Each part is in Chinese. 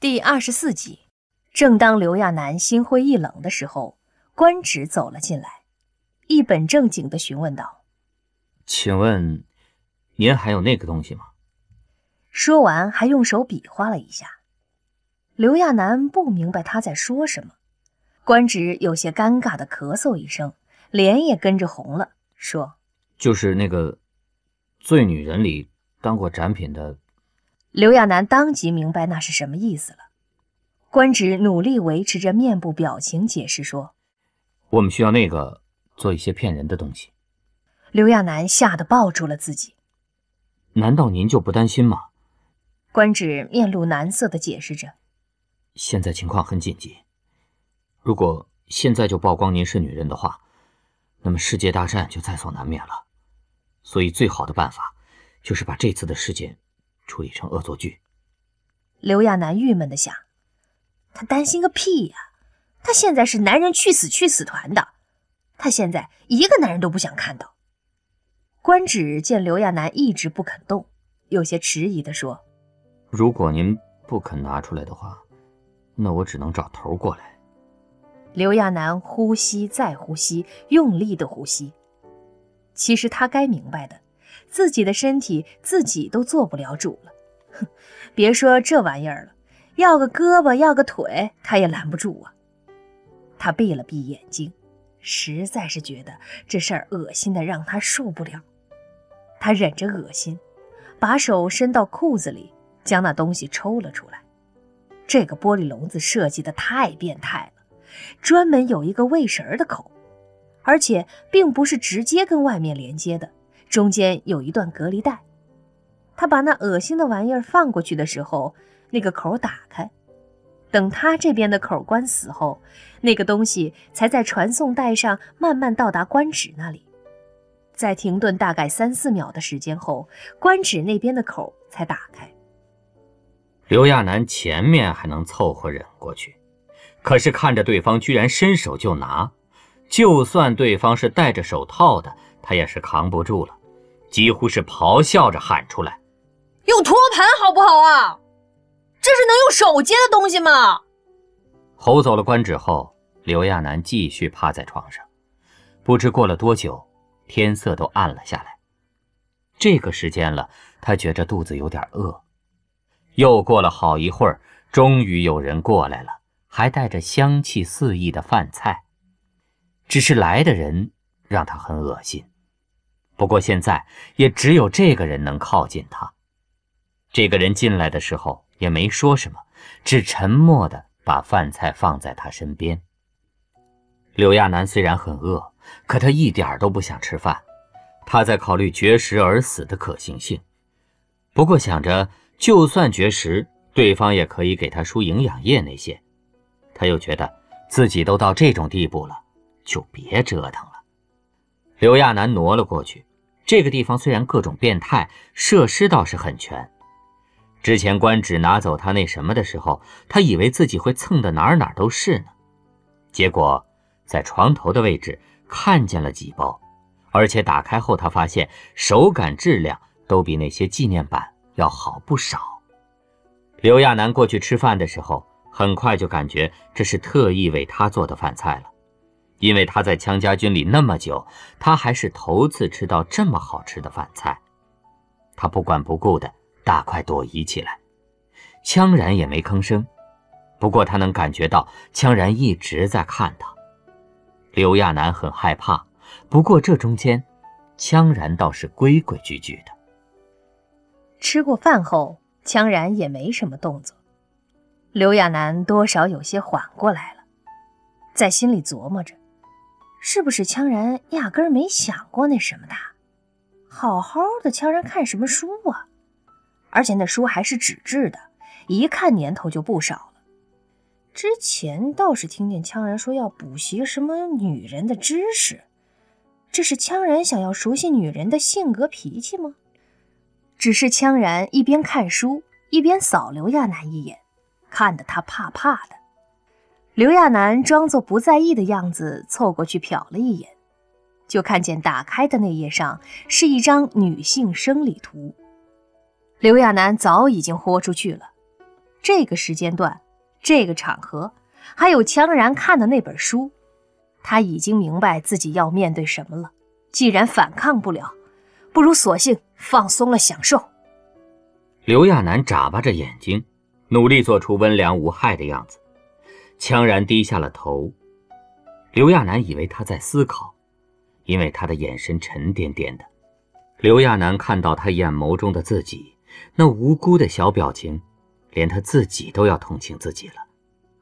第二十四集，正当刘亚楠心灰意冷的时候，官职走了进来，一本正经的询问道：“请问，您还有那个东西吗？”说完，还用手比划了一下。刘亚楠不明白他在说什么，官职有些尴尬的咳嗽一声，脸也跟着红了，说：“就是那个《醉女人》里当过展品的。”刘亚楠当即明白那是什么意思了。官职努力维持着面部表情，解释说：“我们需要那个做一些骗人的东西。”刘亚楠吓得抱住了自己。难道您就不担心吗？官职面露难色的解释着：“现在情况很紧急，如果现在就曝光您是女人的话，那么世界大战就在所难免了。所以最好的办法就是把这次的事件。”处理成恶作剧。刘亚楠郁闷的想：“他担心个屁呀！他现在是男人去死去死团的，他现在一个男人都不想看到。”官职见刘亚楠一直不肯动，有些迟疑的说：“如果您不肯拿出来的话，那我只能找头过来。”刘亚楠呼吸再呼吸，用力的呼吸。其实他该明白的。自己的身体自己都做不了主了，哼，别说这玩意儿了，要个胳膊要个腿，他也拦不住啊。他闭了闭眼睛，实在是觉得这事儿恶心的让他受不了。他忍着恶心，把手伸到裤子里，将那东西抽了出来。这个玻璃笼子设计的太变态了，专门有一个喂食儿的口，而且并不是直接跟外面连接的。中间有一段隔离带，他把那恶心的玩意儿放过去的时候，那个口打开。等他这边的口关死后，那个东西才在传送带上慢慢到达官职那里。在停顿大概三四秒的时间后，官职那边的口才打开。刘亚楠前面还能凑合忍过去，可是看着对方居然伸手就拿，就算对方是戴着手套的，他也是扛不住了。几乎是咆哮着喊出来：“用托盘好不好啊？这是能用手接的东西吗？”吼走了官职后，刘亚楠继续趴在床上。不知过了多久，天色都暗了下来。这个时间了，他觉着肚子有点饿。又过了好一会儿，终于有人过来了，还带着香气四溢的饭菜。只是来的人让他很恶心。不过现在也只有这个人能靠近他。这个人进来的时候也没说什么，只沉默地把饭菜放在他身边。刘亚楠虽然很饿，可他一点都不想吃饭。他在考虑绝食而死的可行性。不过想着，就算绝食，对方也可以给他输营养液那些。他又觉得自己都到这种地步了，就别折腾了。刘亚楠挪了过去。这个地方虽然各种变态，设施倒是很全。之前官职拿走他那什么的时候，他以为自己会蹭的哪儿哪儿都是呢。结果在床头的位置看见了几包，而且打开后他发现手感质量都比那些纪念版要好不少。刘亚楠过去吃饭的时候，很快就感觉这是特意为他做的饭菜了。因为他在羌家军里那么久，他还是头次吃到这么好吃的饭菜。他不管不顾的大快朵颐起来，羌然也没吭声。不过他能感觉到羌然一直在看他。刘亚楠很害怕，不过这中间，羌然倒是规规矩矩的。吃过饭后，羌然也没什么动作。刘亚楠多少有些缓过来了，在心里琢磨着。是不是羌然压根儿没想过那什么的？好好的羌然看什么书啊？而且那书还是纸质的，一看年头就不少了。之前倒是听见羌然说要补习什么女人的知识，这是羌然想要熟悉女人的性格脾气吗？只是羌然一边看书一边扫刘亚楠一眼，看得他怕怕的。刘亚楠装作不在意的样子，凑过去瞟了一眼，就看见打开的那页上是一张女性生理图。刘亚楠早已经豁出去了，这个时间段、这个场合，还有羌然看的那本书，他已经明白自己要面对什么了。既然反抗不了，不如索性放松了享受。刘亚楠眨巴着眼睛，努力做出温良无害的样子。羌然低下了头。刘亚楠以为他在思考，因为他的眼神沉甸甸的。刘亚楠看到他眼眸中的自己，那无辜的小表情，连他自己都要同情自己了。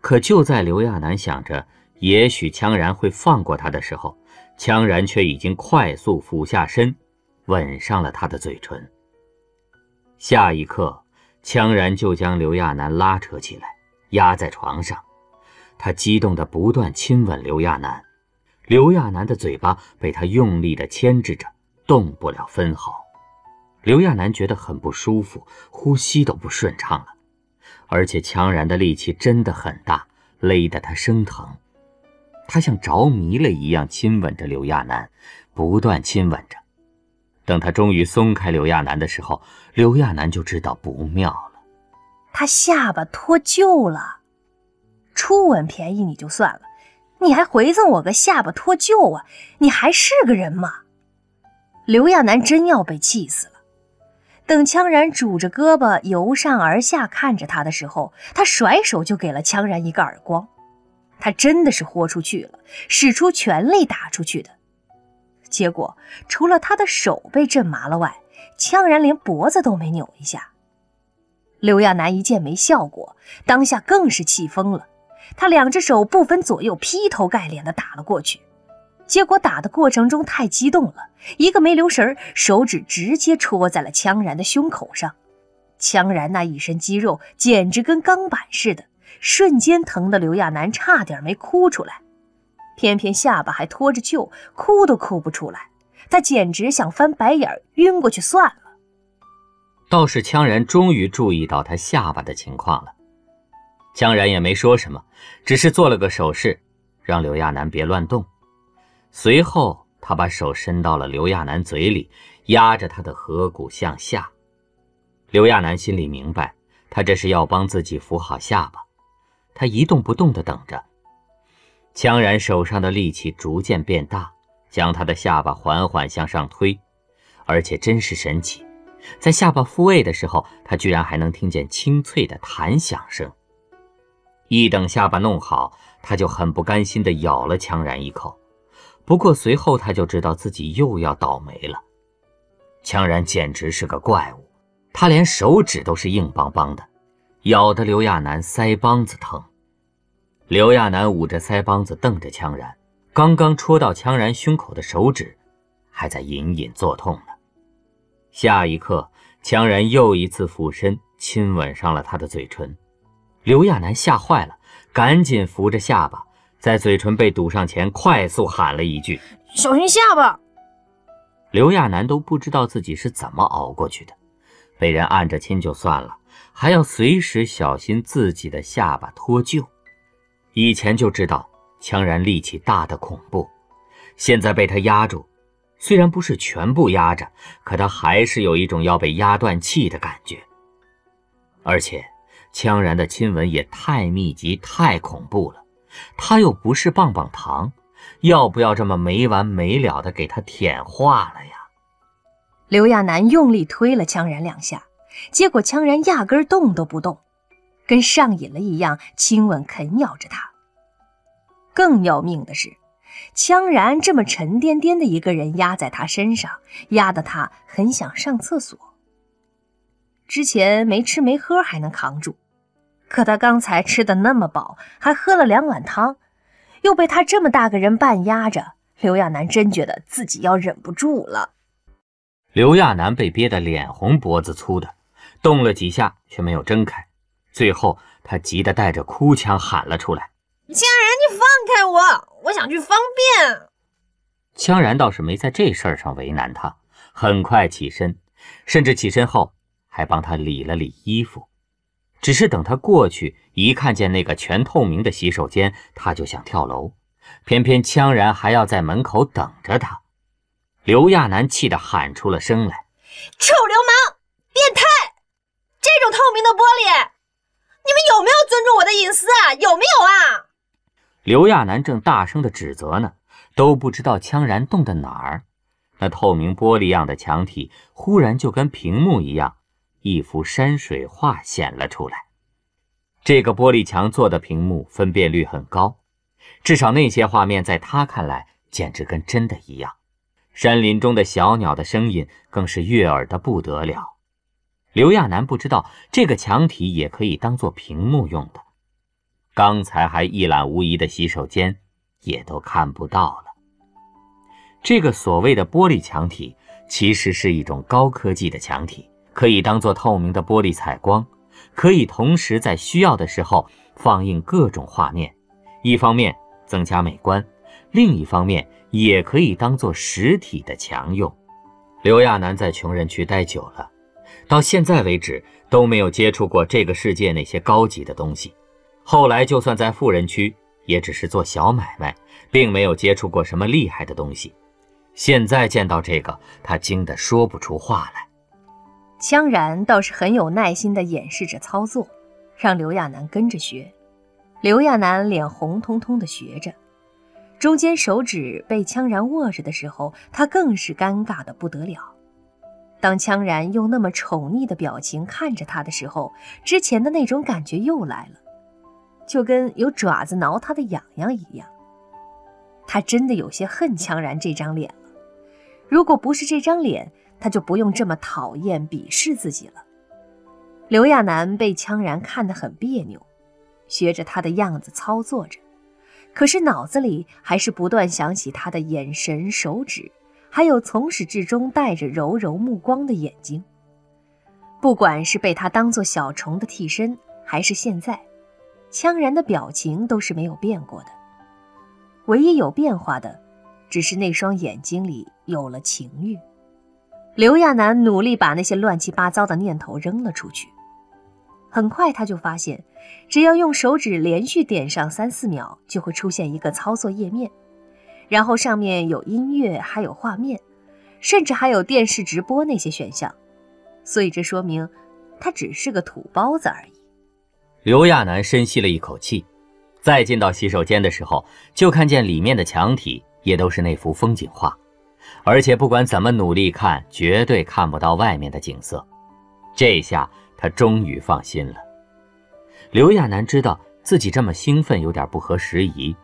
可就在刘亚楠想着也许羌然会放过他的时候，羌然却已经快速俯下身，吻上了他的嘴唇。下一刻，羌然就将刘亚楠拉扯起来，压在床上。他激动地不断亲吻刘亚楠，刘亚楠的嘴巴被他用力地牵制着。动不了分毫，刘亚楠觉得很不舒服，呼吸都不顺畅了，而且强然的力气真的很大，勒得他生疼。他像着迷了一样亲吻着刘亚楠，不断亲吻着。等他终于松开刘亚楠的时候，刘亚楠就知道不妙了。他下巴脱臼了，初吻便宜你就算了，你还回赠我个下巴脱臼啊？你还是个人吗？刘亚楠真要被气死了。等羌然拄着胳膊由上而下看着他的时候，他甩手就给了羌然一个耳光。他真的是豁出去了，使出全力打出去的。结果除了他的手被震麻了外，羌然连脖子都没扭一下。刘亚楠一见没效果，当下更是气疯了，他两只手不分左右，劈头盖脸的打了过去。结果打的过程中太激动了，一个没留神，手指直接戳在了羌然的胸口上。羌然那一身肌肉简直跟钢板似的，瞬间疼得刘亚楠差点没哭出来。偏偏下巴还拖着臼，哭都哭不出来。他简直想翻白眼晕过去算了。倒是羌然终于注意到他下巴的情况了，江然也没说什么，只是做了个手势，让刘亚楠别乱动。随后，他把手伸到了刘亚楠嘴里，压着他的颌骨向下。刘亚楠心里明白，他这是要帮自己扶好下巴。他一动不动地等着。江然手上的力气逐渐变大，将他的下巴缓缓向上推，而且真是神奇，在下巴复位的时候，他居然还能听见清脆的弹响声。一等下巴弄好，他就很不甘心地咬了羌然一口。不过随后他就知道自己又要倒霉了，羌然简直是个怪物，他连手指都是硬邦邦的，咬得刘亚楠腮帮子疼。刘亚楠捂着腮帮子瞪着羌然，刚刚戳到羌然胸口的手指，还在隐隐作痛呢。下一刻，羌然又一次俯身亲吻上了他的嘴唇，刘亚楠吓坏了，赶紧扶着下巴。在嘴唇被堵上前，快速喊了一句：“小心下巴。”刘亚楠都不知道自己是怎么熬过去的，被人按着亲就算了，还要随时小心自己的下巴脱臼。以前就知道羌然力气大的恐怖，现在被他压住，虽然不是全部压着，可他还是有一种要被压断气的感觉。而且，羌然的亲吻也太密集、太恐怖了。他又不是棒棒糖，要不要这么没完没了的给他舔化了呀？刘亚楠用力推了羌然两下，结果羌然压根动都不动，跟上瘾了一样亲吻啃咬着他。更要命的是，羌然这么沉甸甸的一个人压在他身上，压得他很想上厕所。之前没吃没喝还能扛住。可他刚才吃的那么饱，还喝了两碗汤，又被他这么大个人半压着，刘亚楠真觉得自己要忍不住了。刘亚楠被憋得脸红脖子粗的，动了几下却没有睁开，最后他急得带着哭腔喊了出来：“江然，你放开我，我想去方便。”江然倒是没在这事儿上为难他，很快起身，甚至起身后还帮他理了理衣服。只是等他过去，一看见那个全透明的洗手间，他就想跳楼，偏偏羌然还要在门口等着他。刘亚楠气得喊出了声来：“臭流氓，变态！这种透明的玻璃，你们有没有尊重我的隐私啊？有没有啊？刘亚楠正大声的指责呢，都不知道羌然动的哪儿。那透明玻璃样的墙体忽然就跟屏幕一样，一幅山水画显了出来。这个玻璃墙做的屏幕分辨率很高，至少那些画面在他看来简直跟真的一样。山林中的小鸟的声音更是悦耳的不得了。刘亚楠不知道这个墙体也可以当做屏幕用的。刚才还一览无遗的洗手间，也都看不到了。这个所谓的玻璃墙体，其实是一种高科技的墙体，可以当做透明的玻璃采光，可以同时在需要的时候放映各种画面。一方面增加美观，另一方面也可以当做实体的墙用。刘亚楠在穷人区待久了，到现在为止都没有接触过这个世界那些高级的东西。后来就算在富人区，也只是做小买卖，并没有接触过什么厉害的东西。现在见到这个，他惊得说不出话来。羌然倒是很有耐心地演示着操作，让刘亚楠跟着学。刘亚楠脸红彤彤地学着，中间手指被羌然握着的时候，他更是尴尬的不得了。当羌然用那么宠溺的表情看着他的时候，之前的那种感觉又来了，就跟有爪子挠他的痒痒一样。他真的有些恨羌然这张脸了。如果不是这张脸，他就不用这么讨厌、鄙视自己了。刘亚楠被羌然看得很别扭，学着他的样子操作着，可是脑子里还是不断想起他的眼神、手指，还有从始至终带着柔柔目光的眼睛。不管是被他当做小虫的替身，还是现在，羌然的表情都是没有变过的，唯一有变化的。只是那双眼睛里有了情欲。刘亚楠努力把那些乱七八糟的念头扔了出去。很快，他就发现，只要用手指连续点上三四秒，就会出现一个操作页面，然后上面有音乐，还有画面，甚至还有电视直播那些选项。所以，这说明他只是个土包子而已。刘亚楠深吸了一口气，再进到洗手间的时候，就看见里面的墙体。也都是那幅风景画，而且不管怎么努力看，绝对看不到外面的景色。这下他终于放心了。刘亚楠知道自己这么兴奋有点不合时宜，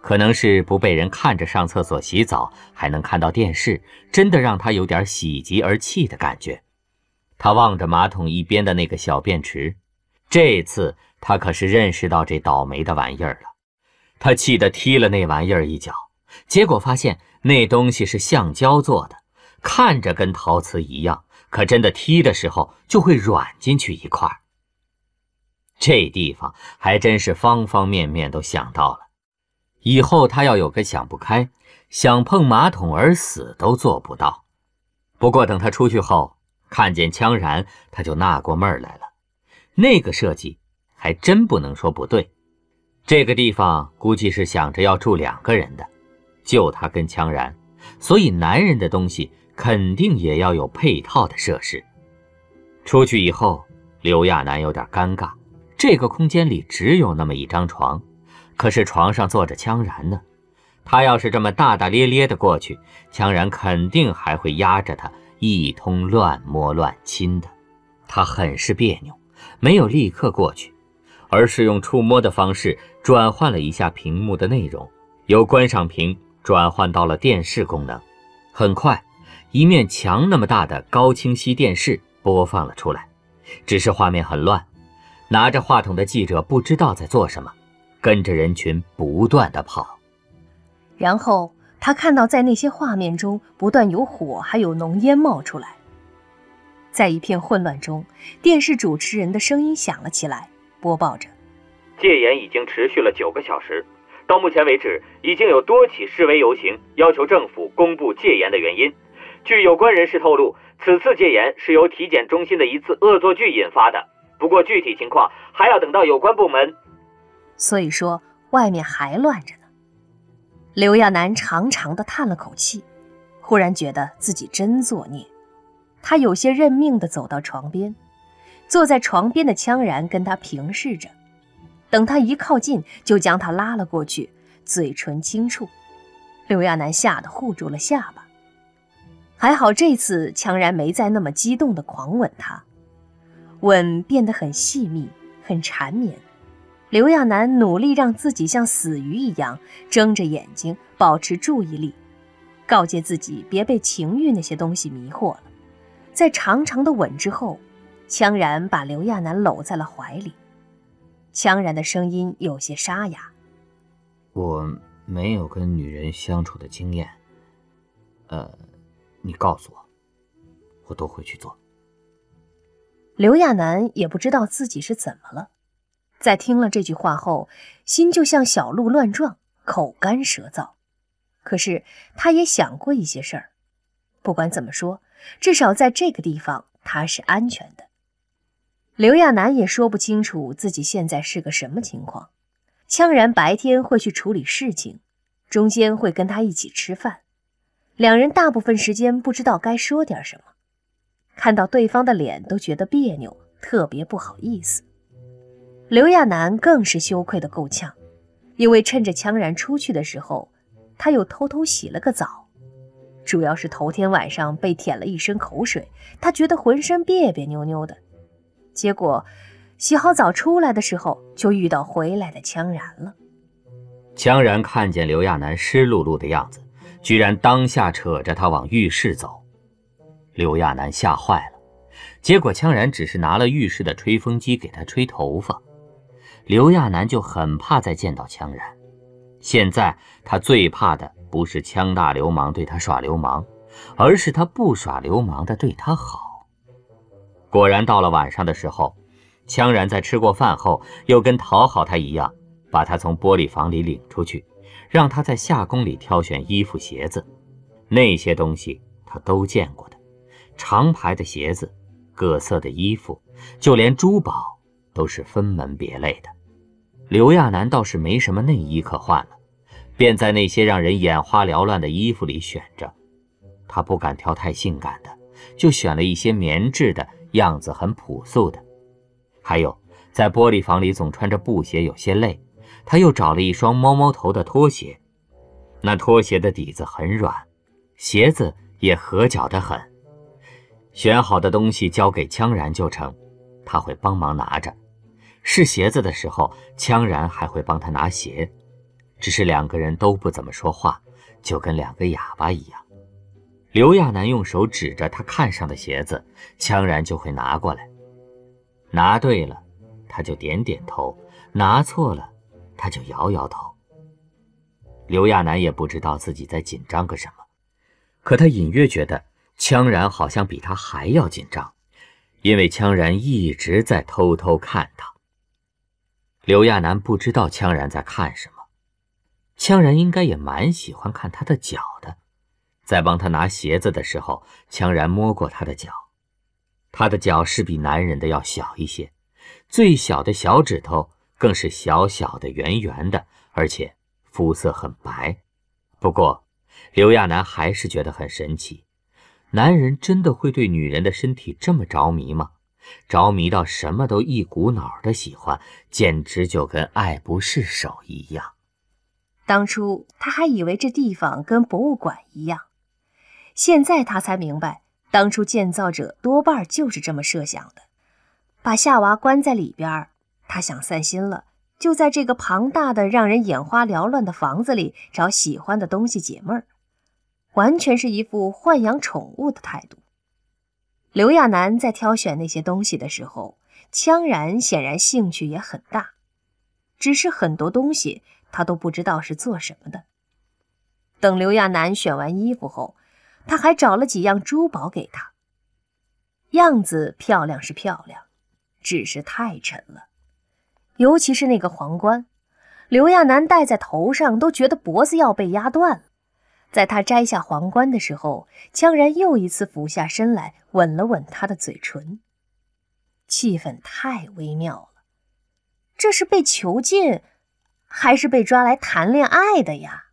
可能是不被人看着上厕所、洗澡，还能看到电视，真的让他有点喜极而泣的感觉。他望着马桶一边的那个小便池，这次他可是认识到这倒霉的玩意儿了。他气得踢了那玩意儿一脚。结果发现那东西是橡胶做的，看着跟陶瓷一样，可真的踢的时候就会软进去一块。这地方还真是方方面面都想到了，以后他要有个想不开，想碰马桶而死都做不到。不过等他出去后，看见羌然，他就纳过闷儿来了。那个设计还真不能说不对，这个地方估计是想着要住两个人的。就他跟羌然，所以男人的东西肯定也要有配套的设施。出去以后，刘亚楠有点尴尬，这个空间里只有那么一张床，可是床上坐着羌然呢。他要是这么大大咧咧的过去，羌然肯定还会压着他一通乱摸乱亲的。他很是别扭，没有立刻过去，而是用触摸的方式转换了一下屏幕的内容，由观赏屏。转换到了电视功能，很快，一面墙那么大的高清晰电视播放了出来。只是画面很乱，拿着话筒的记者不知道在做什么，跟着人群不断的跑。然后他看到，在那些画面中不断有火，还有浓烟冒出来。在一片混乱中，电视主持人的声音响了起来，播报着：戒严已经持续了九个小时。到目前为止，已经有多起示威游行要求政府公布戒严的原因。据有关人士透露，此次戒严是由体检中心的一次恶作剧引发的。不过具体情况还要等到有关部门。所以说，外面还乱着呢。刘亚楠长长的叹了口气，忽然觉得自己真作孽。他有些认命的走到床边，坐在床边的羌然跟他平视着，等他一靠近，就将他拉了过去，嘴唇轻触。刘亚楠吓得护住了下巴。还好这次羌然没再那么激动的狂吻他，吻变得很细密，很缠绵。刘亚楠努力让自己像死鱼一样睁着眼睛，保持注意力，告诫自己别被情欲那些东西迷惑了。在长长的吻之后，羌然把刘亚楠搂在了怀里。羌然的声音有些沙哑：“我没有跟女人相处的经验，呃。”你告诉我，我都会去做。刘亚楠也不知道自己是怎么了，在听了这句话后，心就像小鹿乱撞，口干舌燥。可是他也想过一些事儿，不管怎么说，至少在这个地方他是安全的。刘亚楠也说不清楚自己现在是个什么情况。羌然白天会去处理事情，中间会跟他一起吃饭。两人大部分时间不知道该说点什么，看到对方的脸都觉得别扭，特别不好意思。刘亚楠更是羞愧的够呛，因为趁着羌然出去的时候，他又偷偷洗了个澡，主要是头天晚上被舔了一身口水，他觉得浑身别别扭扭的。结果洗好澡出来的时候，就遇到回来的羌然了。羌然看见刘亚楠湿漉漉的样子。居然当下扯着他往浴室走，刘亚楠吓坏了。结果羌然只是拿了浴室的吹风机给他吹头发。刘亚楠就很怕再见到羌然。现在他最怕的不是羌大流氓对他耍流氓，而是他不耍流氓的对他好。果然到了晚上的时候，羌然在吃过饭后，又跟讨好他一样，把他从玻璃房里领出去。让他在夏宫里挑选衣服、鞋子，那些东西他都见过的，长排的鞋子，各色的衣服，就连珠宝都是分门别类的。刘亚楠倒是没什么内衣可换了，便在那些让人眼花缭乱的衣服里选着。他不敢挑太性感的，就选了一些棉质的，样子很朴素的。还有，在玻璃房里总穿着布鞋，有些累。他又找了一双猫猫头的拖鞋，那拖鞋的底子很软，鞋子也合脚的很。选好的东西交给羌然就成，他会帮忙拿着。试鞋子的时候，羌然还会帮他拿鞋，只是两个人都不怎么说话，就跟两个哑巴一样。刘亚楠用手指着他看上的鞋子，羌然就会拿过来，拿对了，他就点点头；拿错了。他就摇摇头。刘亚楠也不知道自己在紧张个什么，可他隐约觉得羌然好像比他还要紧张，因为羌然一直在偷偷看他。刘亚楠不知道羌然在看什么，羌然应该也蛮喜欢看他的脚的。在帮他拿鞋子的时候，强然摸过他的脚，他的脚是比男人的要小一些，最小的小指头。更是小小的、圆圆的，而且肤色很白。不过，刘亚楠还是觉得很神奇：男人真的会对女人的身体这么着迷吗？着迷到什么都一股脑的喜欢，简直就跟爱不释手一样。当初他还以为这地方跟博物馆一样，现在他才明白，当初建造者多半就是这么设想的，把夏娃关在里边。他想散心了，就在这个庞大的、让人眼花缭乱的房子里找喜欢的东西解闷儿，完全是一副豢养宠物的态度。刘亚楠在挑选那些东西的时候，羌然显然兴趣也很大，只是很多东西他都不知道是做什么的。等刘亚楠选完衣服后，他还找了几样珠宝给他，样子漂亮是漂亮，只是太沉了。尤其是那个皇冠，刘亚楠戴在头上都觉得脖子要被压断了。在他摘下皇冠的时候，羌然又一次俯下身来吻了吻他的嘴唇。气氛太微妙了，这是被囚禁，还是被抓来谈恋爱的呀？